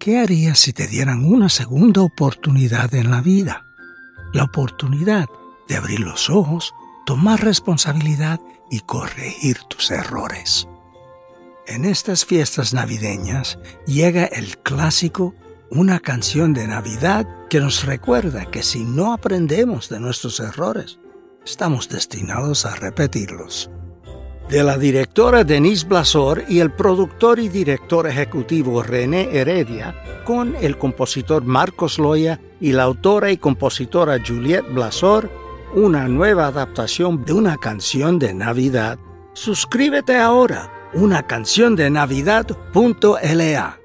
¿Qué harías si te dieran una segunda oportunidad en la vida? La oportunidad de abrir los ojos, tomar responsabilidad y corregir tus errores. En estas fiestas navideñas llega el clásico una canción de Navidad que nos recuerda que si no aprendemos de nuestros errores, estamos destinados a repetirlos. De la directora Denise Blasor y el productor y director ejecutivo René Heredia, con el compositor Marcos Loya y la autora y compositora Juliette Blasor, una nueva adaptación de una canción de Navidad. Suscríbete ahora, una canción de Navidad.la.